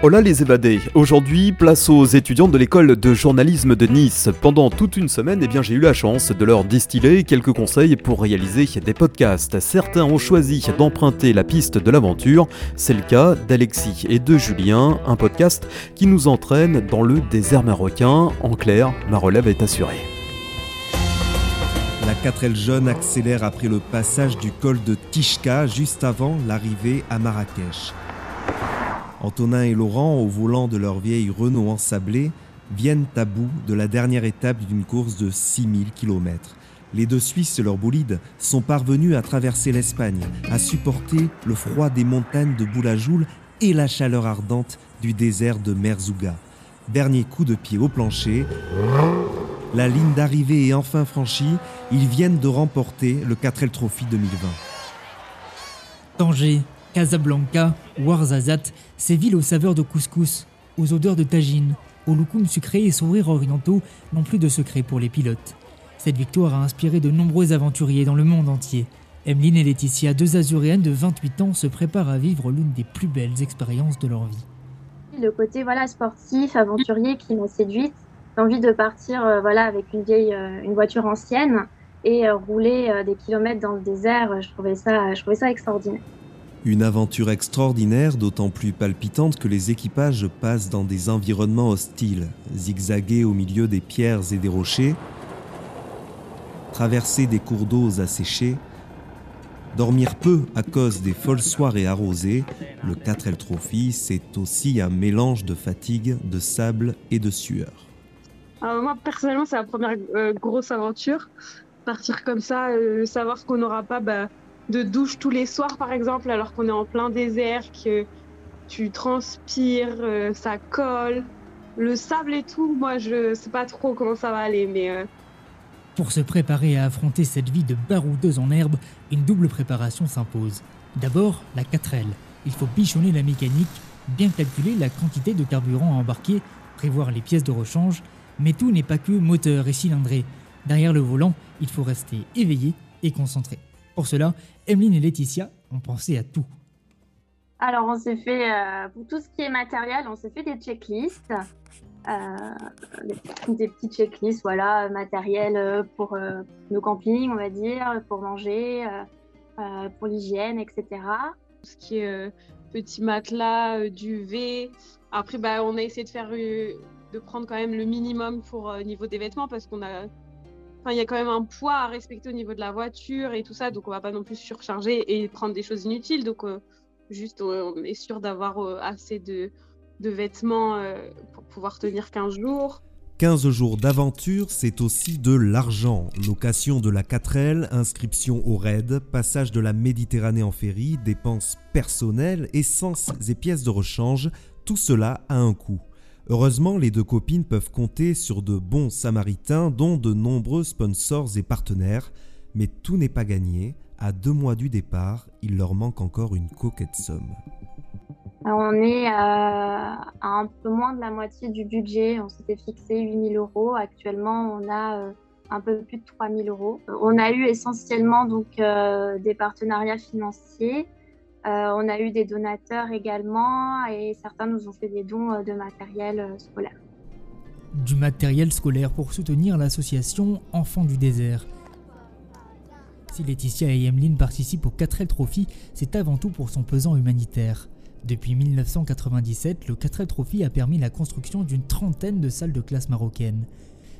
Hola les évadés, aujourd'hui place aux étudiants de l'école de journalisme de Nice. Pendant toute une semaine, eh bien, j'ai eu la chance de leur distiller quelques conseils pour réaliser des podcasts. Certains ont choisi d'emprunter la piste de l'aventure, c'est le cas d'Alexis et de Julien, un podcast qui nous entraîne dans le désert marocain. En clair, ma relève est assurée. La 4L jeune accélère après le passage du col de Tishka juste avant l'arrivée à Marrakech. Antonin et Laurent, au volant de leur vieille Renault ensablée, viennent à bout de la dernière étape d'une course de 6000 km. Les deux Suisses et leurs bolides sont parvenus à traverser l'Espagne, à supporter le froid des montagnes de Boulajoul et la chaleur ardente du désert de Merzouga. Dernier coup de pied au plancher, la ligne d'arrivée est enfin franchie, ils viennent de remporter le 4L Trophy 2020. Tanger, Casablanca, Ouarzazate, ces villes aux saveurs de couscous, aux odeurs de tagine, aux loukoums sucrés et sourires orientaux n'ont plus de secret pour les pilotes. Cette victoire a inspiré de nombreux aventuriers dans le monde entier. Emeline et Laetitia, deux azuréennes de 28 ans, se préparent à vivre l'une des plus belles expériences de leur vie. Le côté voilà sportif, aventurier qui m'a séduite, l'envie de partir euh, voilà avec une vieille euh, une voiture ancienne et euh, rouler des kilomètres dans le désert, je trouvais ça je trouvais ça extraordinaire. Une aventure extraordinaire, d'autant plus palpitante que les équipages passent dans des environnements hostiles, zigzaguer au milieu des pierres et des rochers, traverser des cours d'eau asséchés, dormir peu à cause des folles soirées arrosées, le 4L Trophy, c'est aussi un mélange de fatigue, de sable et de sueur. Alors moi, personnellement, c'est la première euh, grosse aventure. Partir comme ça, euh, savoir qu'on n'aura pas bah, de douche tous les soirs, par exemple, alors qu'on est en plein désert, que tu transpires, euh, ça colle. Le sable et tout, moi, je sais pas trop comment ça va aller, mais. Euh, Pour se préparer à affronter cette vie de baroudeuse en herbe, une double préparation s'impose. D'abord, la 4L. Il faut bichonner la mécanique, bien calculer la quantité de carburant à embarquer, prévoir les pièces de rechange, mais tout n'est pas que moteur et cylindré. Derrière le volant, il faut rester éveillé et concentré. Pour cela, Emeline et Laetitia ont pensé à tout. Alors, on s'est fait, euh, pour tout ce qui est matériel, on s'est fait des checklists. Euh, des, petites checklists, voilà, matériel euh, pour nos campings, on va dire, pour manger, pour l'hygiène, etc. Tout ce qui est petit matelas, duvet. Après, bah, on a essayé de faire, de prendre quand même le minimum pour niveau des vêtements parce qu'on a il y a quand même un poids à respecter au niveau de la voiture et tout ça, donc on va pas non plus surcharger et prendre des choses inutiles. Donc, euh, juste, on est sûr d'avoir euh, assez de, vêtements euh, pour pouvoir tenir 15 jours. 15 jours d'aventure, c'est aussi de l'argent. Location de la 4L, inscription au RAID, passage de la Méditerranée en ferry, dépenses personnelles, essence et pièces de rechange, tout cela a un coût. Heureusement, les deux copines peuvent compter sur de bons samaritains, dont de nombreux sponsors et partenaires, mais tout n'est pas gagné. À deux mois du départ, il leur manque encore une coquette somme. On est à un peu moins de la moitié du budget. On s'était fixé 8000 euros. Actuellement, on a euh, un peu plus de 3000 euros. On a eu essentiellement donc euh, des partenariats financiers euh, on a eu des donateurs également et certains nous ont fait des dons euh, de matériel euh, scolaire. Du matériel scolaire pour soutenir l'association Enfants du désert. Si Laetitia et Emeline participent au 4L Trophy, c'est avant tout pour son pesant humanitaire. Depuis 1997, le 4L Trophy a permis la construction d'une trentaine de salles de classe marocaines.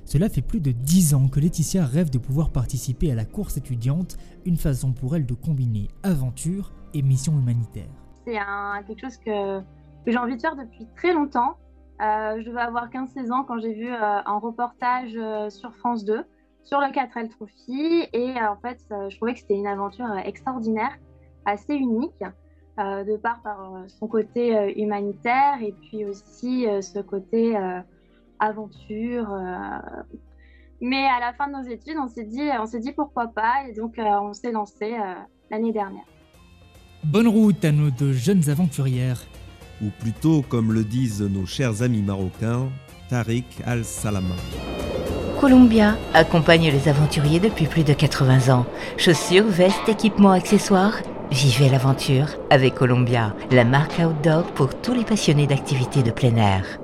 Cela fait plus de 10 ans que Laetitia rêve de pouvoir participer à la course étudiante, une façon pour elle de combiner aventure et mission humanitaire. C'est quelque chose que, j'ai envie de faire depuis très longtemps. Euh, je devais avoir 15-16 ans quand j'ai vu euh, un reportage euh, sur France 2 sur le 4L Trophy et en fait je trouvais que c'était une aventure extraordinaire, assez unique, de part par son côté humanitaire et puis aussi ce côté aventure. Mais à la fin de nos études, on s'est dit, on s'est dit pourquoi pas et donc on s'est lancé l'année dernière. Bonne route à nos deux jeunes aventurières. ou plutôt, comme le disent nos chers amis marocains, Tariq al-Salama. Columbia accompagne les aventuriers depuis plus de 80 ans. Chaussures, vestes, équipements, accessoires. Vivez l'aventure avec Columbia, la marque outdoor pour tous les passionnés d'activités de plein air.